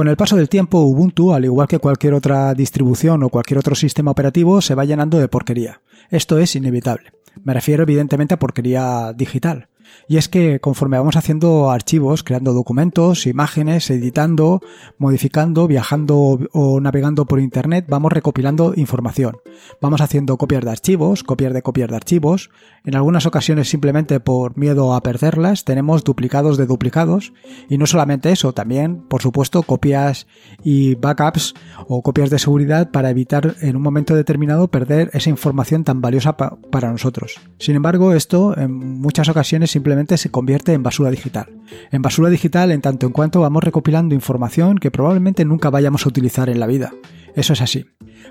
Con el paso del tiempo, Ubuntu, al igual que cualquier otra distribución o cualquier otro sistema operativo, se va llenando de porquería. Esto es inevitable. Me refiero evidentemente a porquería digital. Y es que conforme vamos haciendo archivos, creando documentos, imágenes, editando, modificando, viajando o navegando por Internet, vamos recopilando información. Vamos haciendo copias de archivos, copias de copias de archivos. En algunas ocasiones simplemente por miedo a perderlas, tenemos duplicados de duplicados. Y no solamente eso, también, por supuesto, copias y backups o copias de seguridad para evitar en un momento determinado perder esa información tan valiosa para nosotros. Sin embargo, esto en muchas ocasiones simplemente se convierte en basura digital. En basura digital en tanto en cuanto vamos recopilando información que probablemente nunca vayamos a utilizar en la vida. Eso es así.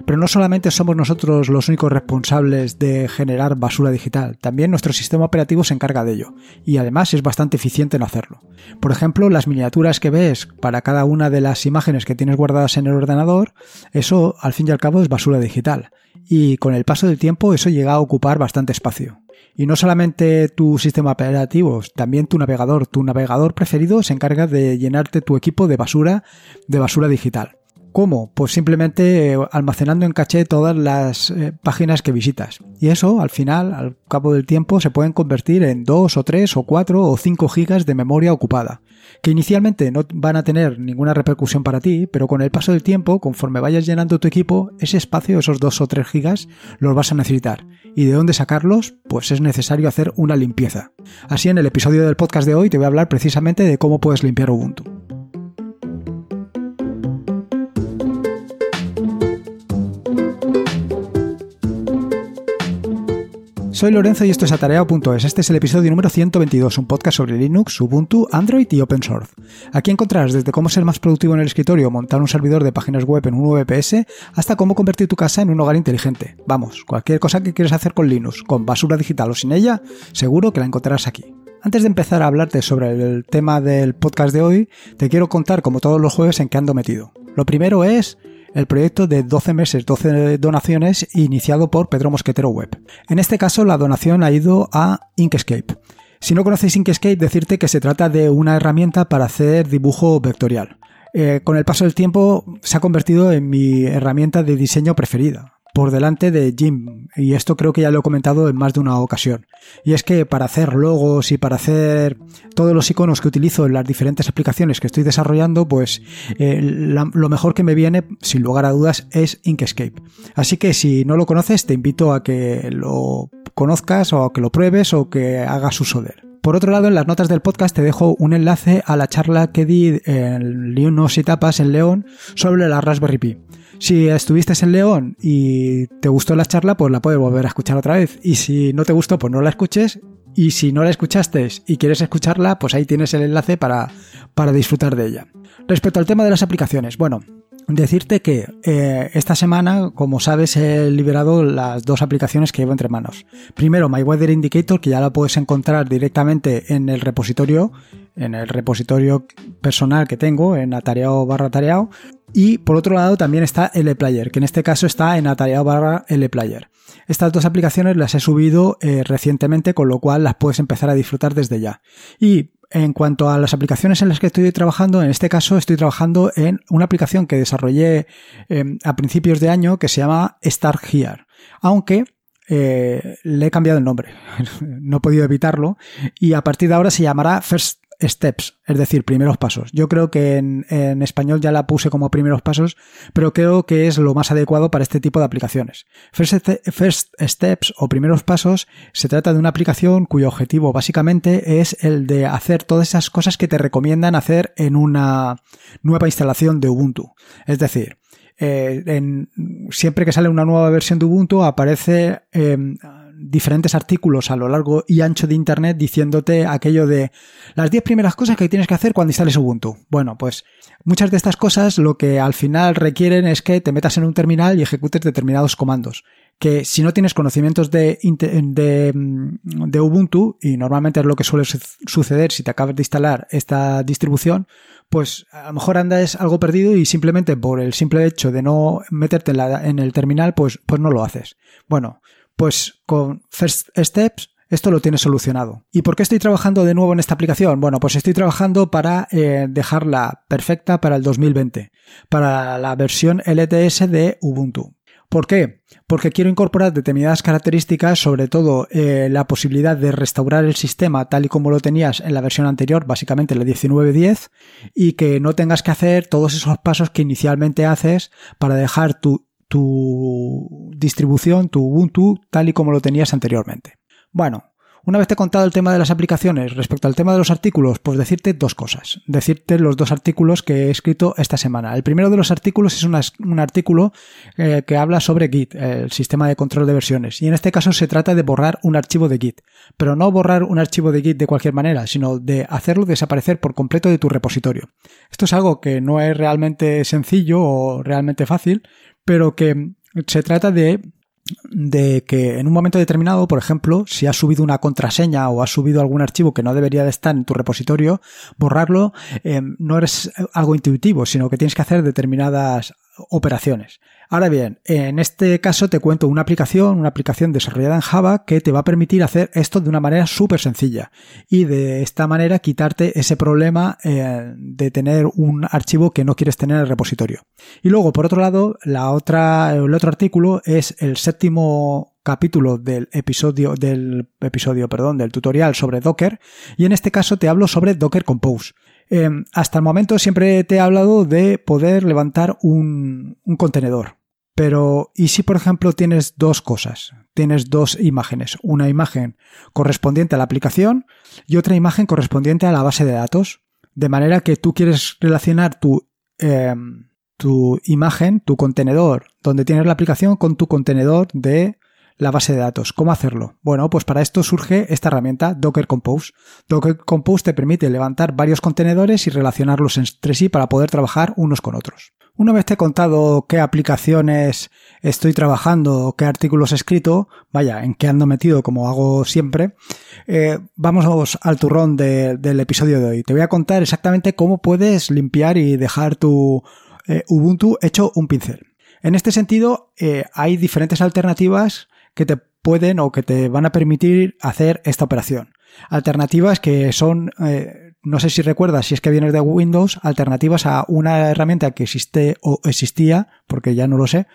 Pero no solamente somos nosotros los únicos responsables de generar basura digital, también nuestro sistema operativo se encarga de ello, y además es bastante eficiente en hacerlo. Por ejemplo, las miniaturas que ves para cada una de las imágenes que tienes guardadas en el ordenador, eso al fin y al cabo es basura digital, y con el paso del tiempo eso llega a ocupar bastante espacio. Y no solamente tu sistema operativo, también tu navegador. Tu navegador preferido se encarga de llenarte tu equipo de basura, de basura digital. ¿Cómo? Pues simplemente eh, almacenando en caché todas las eh, páginas que visitas. Y eso, al final, al cabo del tiempo, se pueden convertir en 2 o 3 o 4 o 5 gigas de memoria ocupada. Que inicialmente no van a tener ninguna repercusión para ti, pero con el paso del tiempo, conforme vayas llenando tu equipo, ese espacio, esos 2 o 3 gigas, los vas a necesitar. ¿Y de dónde sacarlos? Pues es necesario hacer una limpieza. Así en el episodio del podcast de hoy te voy a hablar precisamente de cómo puedes limpiar Ubuntu. Soy Lorenzo y esto es Atareado.es. Este es el episodio número 122, un podcast sobre Linux, Ubuntu, Android y Open Source. Aquí encontrarás desde cómo ser más productivo en el escritorio, montar un servidor de páginas web en un VPS, hasta cómo convertir tu casa en un hogar inteligente. Vamos, cualquier cosa que quieras hacer con Linux, con basura digital o sin ella, seguro que la encontrarás aquí. Antes de empezar a hablarte sobre el tema del podcast de hoy, te quiero contar, como todos los jueves, en qué ando metido. Lo primero es el proyecto de 12 meses, 12 donaciones iniciado por Pedro Mosquetero Web. En este caso la donación ha ido a Inkscape. Si no conocéis Inkscape, decirte que se trata de una herramienta para hacer dibujo vectorial. Eh, con el paso del tiempo se ha convertido en mi herramienta de diseño preferida por delante de Jim. Y esto creo que ya lo he comentado en más de una ocasión. Y es que para hacer logos y para hacer todos los iconos que utilizo en las diferentes aplicaciones que estoy desarrollando, pues eh, lo mejor que me viene, sin lugar a dudas, es Inkscape. Así que si no lo conoces, te invito a que lo conozcas o a que lo pruebes o que hagas uso de él. Por otro lado, en las notas del podcast te dejo un enlace a la charla que di en Linux y Tapas en León sobre la Raspberry Pi. Si estuviste en León y te gustó la charla, pues la puedes volver a escuchar otra vez. Y si no te gustó, pues no la escuches. Y si no la escuchaste y quieres escucharla, pues ahí tienes el enlace para, para disfrutar de ella. Respecto al tema de las aplicaciones, bueno, decirte que eh, esta semana, como sabes, he liberado las dos aplicaciones que llevo entre manos. Primero, My Weather Indicator, que ya la puedes encontrar directamente en el repositorio, en el repositorio personal que tengo, en atareado barra tareado. Y por otro lado también está LPlayer, que en este caso está en atareado barra LPlayer. Estas dos aplicaciones las he subido eh, recientemente, con lo cual las puedes empezar a disfrutar desde ya. Y en cuanto a las aplicaciones en las que estoy trabajando, en este caso estoy trabajando en una aplicación que desarrollé em, a principios de año que se llama Start Here. Aunque eh, le he cambiado el nombre, no he podido evitarlo, y a partir de ahora se llamará First steps, es decir, primeros pasos. Yo creo que en, español ya la puse como primeros pasos, pero creo que es lo más adecuado para este tipo de aplicaciones. First, steps o primeros pasos se trata de una aplicación cuyo objetivo básicamente es el de hacer todas esas cosas que te recomiendan hacer en una nueva instalación de Ubuntu. Es decir, eh, siempre que sale una nueva versión de Ubuntu aparece em, diferentes artículos a lo largo y ancho de Internet diciéndote aquello de las 10 primeras cosas que tienes que hacer cuando instales Ubuntu. Bueno, pues muchas de estas cosas lo que al final requieren es que te metas en un terminal y ejecutes determinados comandos. Que si no tienes conocimientos de, de, de Ubuntu, y normalmente es lo que suele suceder si te acabas de instalar esta distribución, pues a lo mejor andas algo perdido y simplemente por el simple hecho de no meterte en, en el terminal, pues, pues no lo haces. Bueno, pues con First Steps esto lo tienes solucionado. ¿Y por qué estoy trabajando de nuevo en esta aplicación? Bueno, pues estoy trabajando para eh, dejarla perfecta para el 2020, para la versión LTS de Ubuntu. ¿Por qué? Porque quiero incorporar determinadas características, sobre todo eh, la posibilidad de restaurar el sistema tal y como lo tenías en la versión anterior, básicamente la 19.10, y que no tengas que hacer todos esos pasos que inicialmente haces para dejar tu, tu distribución, tu Ubuntu, tal y como lo tenías anteriormente. Bueno, una vez te he contado el tema de las aplicaciones respecto al tema de los artículos, pues decirte dos cosas. Decirte los dos artículos que he escrito esta semana. El primero de los artículos es un artículo eh, que habla sobre Git, el sistema de control de versiones. Y en este caso se trata de borrar un archivo de Git. Pero no borrar un archivo de Git de cualquier manera, sino de hacerlo desaparecer por completo de tu repositorio. Esto es algo que no es realmente sencillo o realmente fácil, pero que se trata de de que en un momento determinado, por ejemplo, si has subido una contraseña o has subido algún archivo que no debería de estar en tu repositorio, borrarlo eh, no es algo intuitivo, sino que tienes que hacer determinadas operaciones. Ahora bien, en este caso te cuento una aplicación, una aplicación desarrollada en Java que te va a permitir hacer esto de una manera súper sencilla y de esta manera quitarte ese problema eh, de tener un archivo que no quieres tener en el repositorio. Y luego, por otro lado, la otra, el otro artículo es el séptimo capítulo del episodio del episodio, perdón, del tutorial sobre Docker y en este caso te hablo sobre Docker Compose. Em, hasta el momento siempre te he hablado de poder levantar un, contenedor. Pero, ¿y si por ejemplo tienes dos cosas? Tienes dos imágenes. Una imagen correspondiente a la aplicación y otra imagen correspondiente a la base de datos. De manera que tú quieres relacionar tu, em, tu imagen, tu contenedor donde tienes la aplicación con tu contenedor de la base de datos. ¿Cómo hacerlo? Bueno, pues para esto surge esta herramienta Docker Compose. Docker Compose te permite levantar varios contenedores y relacionarlos entre sí para poder trabajar unos con otros. Una vez te he contado qué aplicaciones estoy trabajando, qué artículos he escrito, vaya, en qué ando metido como hago siempre, eh, vamos al turrón del episodio de hoy. Te voy a contar exactamente cómo puedes limpiar y dejar tu eh, Ubuntu hecho un pincel. En este sentido, eh, hay diferentes alternativas que te pueden o que te van a permitir hacer esta operación. Alternativas que son no sé si recuerdas, si es que vienes de Windows, alternativas a una herramienta que existe o existía, porque ya no lo sé,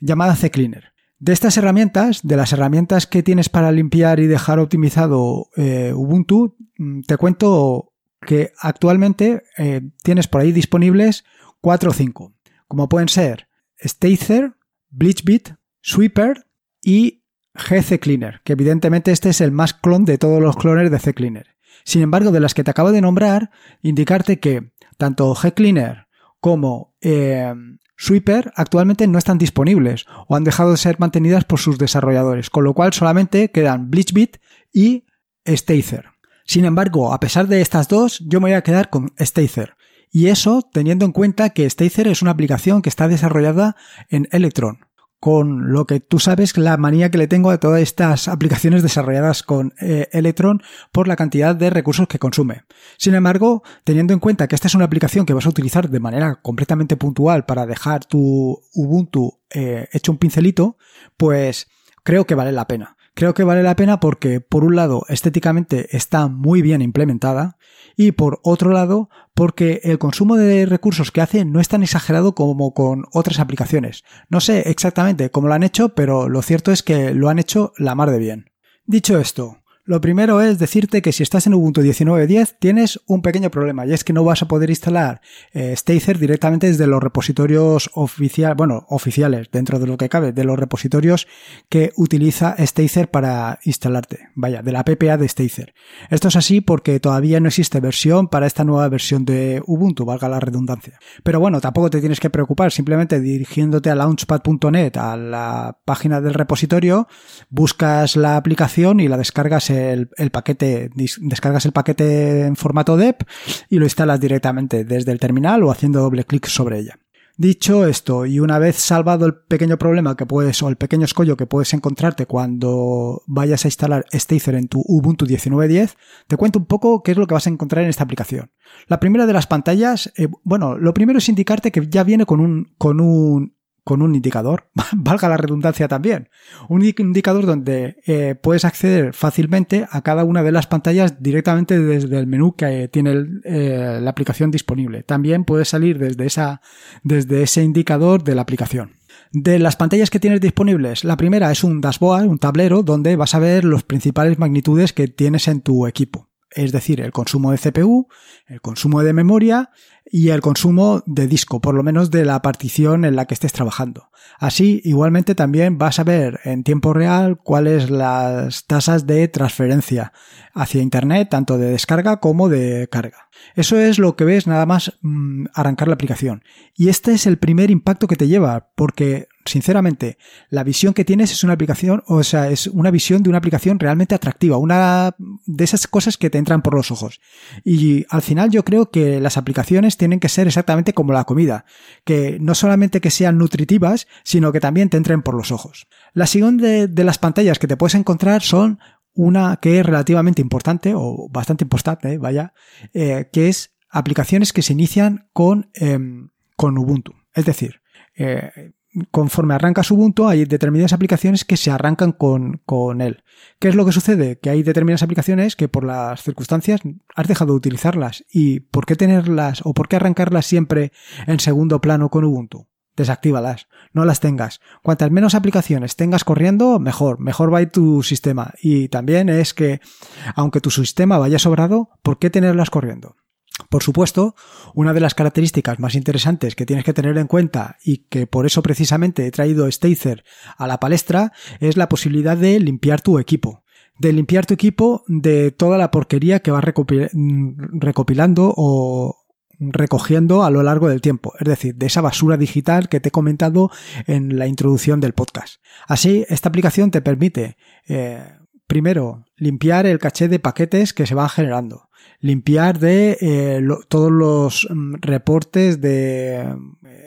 llamada CCleaner. De estas herramientas, de las herramientas que tienes para limpiar y dejar optimizado eh, Ubuntu, mm, te cuento que actualmente eh, tienes por ahí disponibles 4 o 5, como pueden ser Stacer, Bleachbit, Sweeper y GCleaner, que evidentemente este es el más clon de todos los clones de CCleaner. Sin embargo, de las que te acabo de nombrar, indicarte que tanto GCleaner como eh, Sweeper actualmente no están disponibles o han dejado de ser mantenidas por sus desarrolladores, con lo cual solamente quedan Bleachbit y Stacer. Sin embargo, a pesar de estas dos, yo me voy a quedar con Stacer. Y eso teniendo en cuenta que Stacer es una aplicación que está desarrollada en Electron con lo que tú sabes la manía que le tengo a todas estas aplicaciones desarrolladas con eh, Electron por la cantidad de recursos que consume. Sin embargo, teniendo en cuenta que esta es una aplicación que vas a utilizar de manera completamente puntual para dejar tu Ubuntu eh, hecho un pincelito, pues creo que vale la pena. Creo que vale la pena porque, por un lado, estéticamente está muy bien implementada y, por otro lado, porque el consumo de recursos que hace no es tan exagerado como con otras aplicaciones. No sé exactamente cómo lo han hecho, pero lo cierto es que lo han hecho la mar de bien. Dicho esto, lo primero es decirte que si estás en Ubuntu 19.10 tienes un pequeño problema y es que no vas a poder instalar eh, Stacer directamente desde los repositorios oficiales, bueno, oficiales dentro de lo que cabe, de los repositorios que utiliza Stacer para instalarte, vaya, de la PPA de Stacer. Esto es así porque todavía no existe versión para esta nueva versión de Ubuntu, valga la redundancia. Pero bueno, tampoco te tienes que preocupar, simplemente dirigiéndote a launchpad.net, a la página del repositorio, buscas la aplicación y la descargas el, paquete, descargas el paquete en formato DEP y lo instalas directamente desde el terminal o haciendo doble clic sobre ella. Dicho esto, y una vez salvado el pequeño problema que puedes, o el pequeño escollo que puedes encontrarte cuando vayas a instalar Stacer en tu Ubuntu 19.10, te cuento un poco qué es lo que vas a encontrar en esta aplicación. La primera de las pantallas, eh, bueno, lo primero es indicarte que ya viene con un, con un con un indicador, valga la redundancia también. Un indicador donde eh, puedes acceder fácilmente a cada una de las pantallas directamente desde el menú que tiene eh, la aplicación disponible. También puedes salir desde, esa, desde ese indicador de la aplicación. De las pantallas que tienes disponibles, la primera es un dashboard, un tablero, donde vas a ver las principales magnitudes que tienes en tu equipo. Es decir, el consumo de CPU, el consumo de memoria y el consumo de disco, por lo menos de la partición en la que estés trabajando. Así, igualmente también vas a ver en tiempo real cuáles las tasas de transferencia hacia Internet, tanto de descarga como de carga. Eso es lo que ves nada más mm, arrancar la aplicación. Y este es el primer impacto que te lleva, porque sinceramente, la visión que tienes es una aplicación, o sea, es una visión de una aplicación realmente atractiva, una de esas cosas que te entran por los ojos. Y al final yo creo que las aplicaciones tienen que ser exactamente como la comida, que no solamente que sean nutritivas, sino que también te entren por los ojos. La siguiente de, las pantallas que te puedes encontrar son una que es relativamente importante, o bastante importante, vaya, eh, que es aplicaciones que se inician con, em, con Ubuntu. Es decir, eh, conforme arrancas Ubuntu, hay determinadas aplicaciones que se arrancan con, con, él. ¿Qué es lo que sucede? Que hay determinadas aplicaciones que por las circunstancias has dejado de utilizarlas. ¿Y por qué tenerlas o por qué arrancarlas siempre en segundo plano con Ubuntu? Desactívalas, no las tengas. Cuantas menos aplicaciones tengas corriendo, mejor, mejor va a tu sistema. Y también es que, aunque tu sistema vaya sobrado, ¿por qué tenerlas corriendo? Por supuesto, una de las características más interesantes que tienes que tener en cuenta y que por eso precisamente he traído Stacer a la palestra es la posibilidad de limpiar tu equipo. De limpiar tu equipo de toda la porquería que vas recopilando o recogiendo a lo largo del tiempo, es decir, de esa basura digital que te he comentado en la introducción del podcast. Así, esta aplicación te permite, eh, primero, limpiar el caché de paquetes que se van generando limpiar de eh, todos los mm, reportes de eh,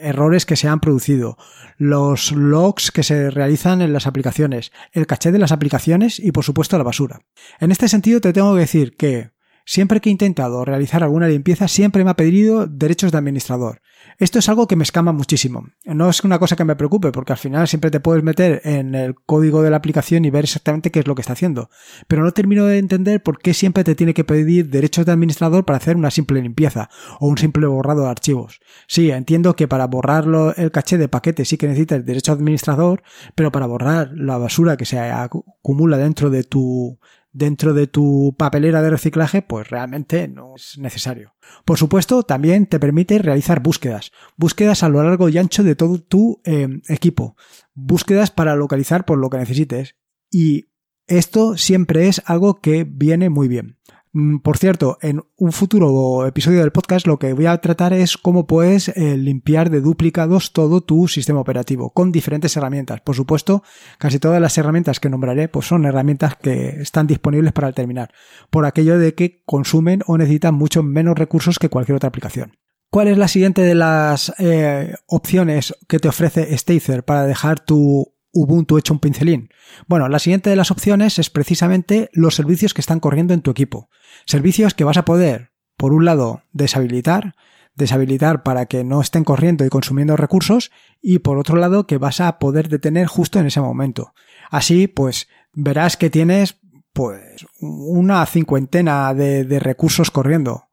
errores que se han producido, los logs que se realizan en las aplicaciones, el caché de las aplicaciones y por supuesto la basura. En este sentido te tengo que decir que siempre que he intentado realizar alguna limpieza siempre me ha pedido derechos de administrador. Esto es algo que me escama muchísimo. No es una cosa que me preocupe, porque al final siempre te puedes meter en el código de la aplicación y ver exactamente qué es lo que está haciendo. Pero no termino de entender por qué siempre te tiene que pedir derechos de administrador para hacer una simple limpieza o un simple borrado de archivos. Sí, entiendo que para borrarlo el caché de paquetes sí que necesitas derecho de administrador, pero para borrar la basura que se acumula dentro de tu dentro de tu papelera de reciclaje, pues realmente no es necesario. Por supuesto, también te permite realizar búsquedas, búsquedas a lo largo y ancho de todo tu eh, equipo, búsquedas para localizar por lo que necesites. Y esto siempre es algo que viene muy bien. Mm, por cierto, en un futuro episodio del podcast lo que voy a tratar es cómo puedes eh, limpiar de duplicados todo tu sistema operativo con diferentes herramientas. Por supuesto, casi todas las herramientas que nombraré pues son herramientas que están disponibles para el por aquello de que consumen o necesitan mucho menos recursos que cualquier otra aplicación. ¿Cuál es la siguiente de las eh, opciones que te ofrece Stacer para dejar tu Ubuntu hecho un pincelín? Bueno, la siguiente de las opciones es precisamente los servicios que están corriendo en tu equipo. Servicios que vas a poder, por un lado, deshabilitar, deshabilitar para que no estén corriendo y consumiendo recursos y por otro lado que vas a poder detener justo en ese momento. Así, pues verás que tienes pues una cincuentena de, recursos corriendo.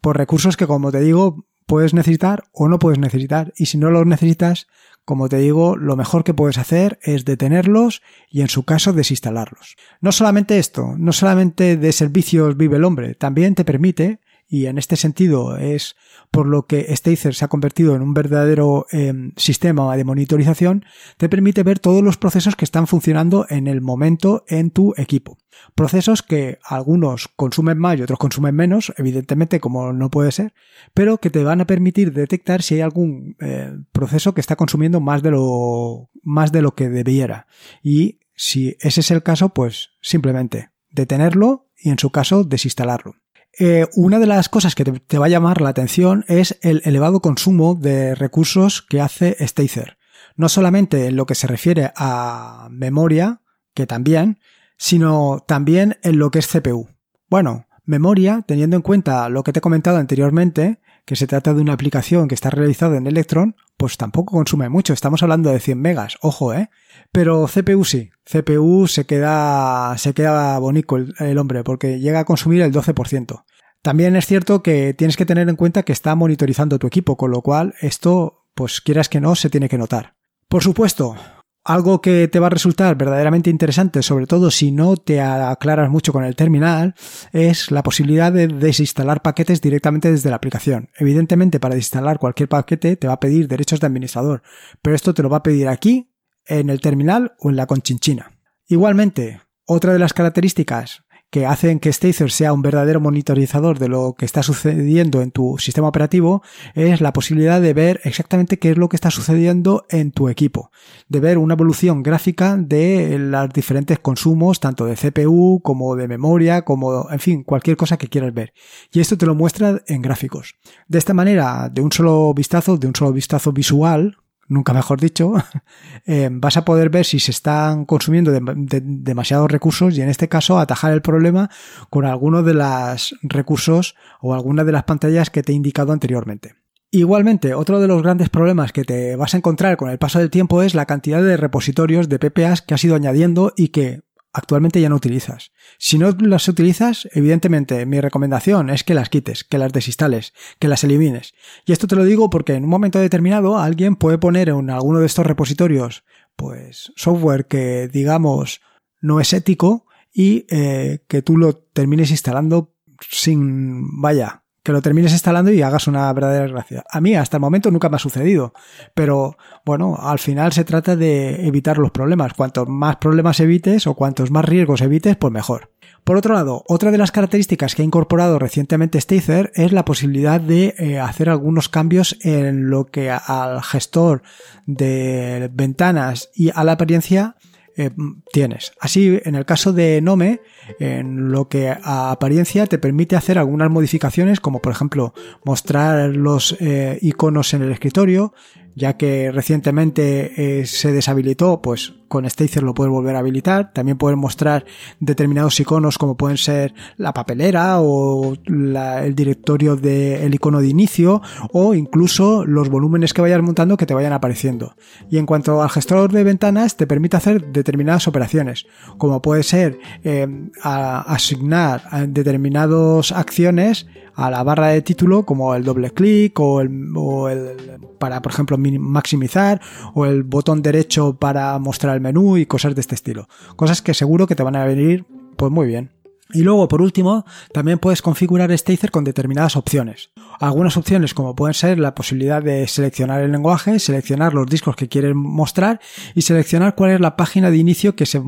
Por recursos que como te digo puedes necesitar o no puedes necesitar y si no los necesitas como te digo, lo mejor que puedes hacer es detenerlos y en su caso desinstalarlos. No solamente esto, no solamente de servicios vive el hombre, también te permite, y en este sentido es por lo que Stacer se ha convertido en un verdadero em, sistema de monitorización, te permite ver todos los procesos que están funcionando en el momento en tu equipo. Procesos que algunos consumen más y otros consumen menos, evidentemente como no puede ser, pero que te van a permitir detectar si hay algún eh, proceso que está consumiendo más de lo más de lo que debiera. Y si ese es el caso, pues simplemente detenerlo y en su caso desinstalarlo. Eh, una de las cosas que te, va a llamar la atención es el elevado consumo de recursos que hace Stacer. No solamente en lo que se refiere a memoria, que también, sino también en lo que es CPU. Bueno, memoria, teniendo en cuenta lo que te he comentado anteriormente, que se trata de una aplicación que está realizada en Electron, pues tampoco consume mucho. Estamos hablando de 100 megas, ojo, ¿eh? Pero CPU sí. CPU se queda, se queda bonito el, el hombre porque llega a consumir el 12%. También es cierto que tienes que tener en cuenta que está monitorizando tu equipo, con lo cual esto, pues quieras que no, se tiene que notar. Por supuesto, algo que te va a resultar verdaderamente interesante, sobre todo si no te aclaras mucho con el terminal, es la posibilidad de desinstalar paquetes directamente desde la aplicación. Evidentemente, para desinstalar cualquier paquete te va a pedir derechos de administrador, pero esto te lo va a pedir aquí, en el terminal o en la conchinchina. Igualmente, otra de las características que hacen que Stacer sea un verdadero monitorizador de lo que está sucediendo en tu sistema operativo es la posibilidad de ver exactamente qué es lo que está sucediendo en tu equipo, de ver una evolución gráfica de los diferentes consumos, tanto de CPU como de memoria, como, en fin, cualquier cosa que quieras ver. Y esto te lo muestra en gráficos. De esta manera, de un solo vistazo, de un solo vistazo visual, nunca mejor dicho, eh, vas a poder ver si se están consumiendo demasiados recursos y en este caso atajar el problema con alguno de los recursos o alguna de las pantallas que te he indicado anteriormente. Igualmente, otro de los grandes problemas que te vas a encontrar con el paso del tiempo es la cantidad de repositorios de PPAs que has ido añadiendo y que actualmente ya no utilizas. Si no las utilizas, evidentemente mi recomendación es que las quites, que las desinstales, que las elimines. Y esto te lo digo porque en un momento determinado alguien puede poner en alguno de estos repositorios pues software que digamos no es ético y eh, que tú lo termines instalando sin vaya que lo termines instalando y hagas una verdadera gracia. A mí hasta el momento nunca me ha sucedido, pero bueno, al final se trata de evitar los problemas. Cuantos más problemas evites o cuantos más riesgos evites, pues mejor. Por otro lado, otra de las características que ha incorporado recientemente Stacer es la posibilidad de eh, hacer algunos cambios en lo que al gestor de ventanas y a la apariencia eh, tienes. Así, en el caso de Nome, en lo que a apariencia te permite hacer algunas modificaciones, como por ejemplo mostrar los eh, iconos en el escritorio, ya que recientemente eh, se deshabilitó, pues con Stacer lo puedes volver a habilitar. También puedes mostrar determinados iconos como pueden ser la papelera o el directorio del icono de inicio o incluso los volúmenes que vayas montando que te vayan apareciendo. Y en cuanto al gestor de ventanas, te permite hacer determinadas operaciones, como puede ser eh, asignar determinadas acciones a la barra de título como el doble clic o el, o el para por ejemplo maximizar o el botón derecho para mostrar el menú y cosas de este estilo. Cosas que seguro que te van a venir pues muy bien. Y luego, por último, también puedes configurar Stacer con determinadas opciones. Algunas opciones como pueden ser la posibilidad de seleccionar el lenguaje, seleccionar los discos que quieres mostrar y seleccionar cuál es la página de inicio que, se,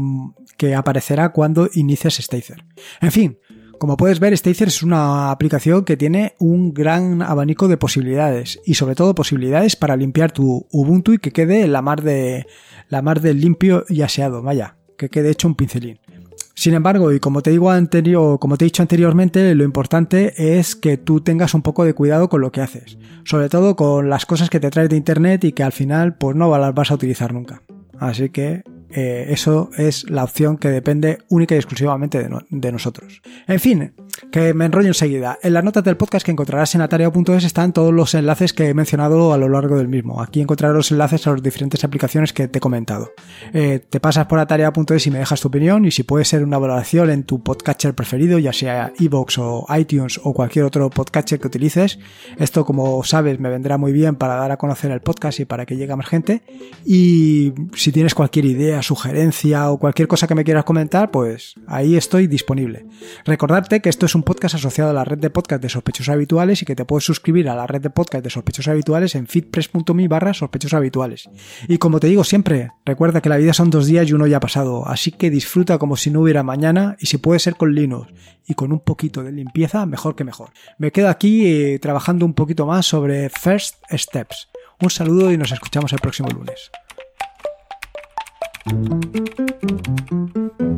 que aparecerá cuando inicies Stacer. En fin, como puedes ver, Stacer es una aplicación que tiene un gran abanico de posibilidades y sobre todo posibilidades para limpiar tu Ubuntu y que quede la mar de la mar de limpio y aseado, vaya, que quede hecho un pincelín. Sin embargo, y como te digo anterior, como te he dicho anteriormente, lo importante es que tú tengas un poco de cuidado con lo que haces, sobre todo con las cosas que te traes de internet y que al final pues no las vas a utilizar nunca. Así que eh, eso es la opción que depende única y exclusivamente de, nosotros. En fin, que me enrollo enseguida. En las notas del podcast que encontrarás en atario.es están todos los enlaces que he mencionado a lo largo del mismo. Aquí encontrarás los enlaces a las diferentes aplicaciones que te he comentado. Eh, te pasas por ataria.es y me dejas tu opinión y si puede ser una valoración en tu podcatcher preferido, ya sea iVoox o iTunes o cualquier otro podcatcher que utilices. Esto, como sabes, me vendrá muy bien para dar a conocer el podcast y para que llegue a más gente. Y si tienes cualquier idea, sugerencia o cualquier cosa que me quieras comentar, pues ahí estoy disponible. Recordarte que esto es un podcast asociado a la red de podcast de sospechosos habituales y que te puedes suscribir a la red de podcast de sospechosos habituales en fitpress.me barra sospechosos habituales. Y como te digo siempre, recuerda que la vida son dos días y uno ya ha pasado, así que disfruta como si no hubiera mañana y si puede ser con Linux y con un poquito de limpieza, mejor que mejor. Me quedo aquí eh, trabajando un poquito más sobre First Steps. Un saludo y nos escuchamos el próximo lunes. うん。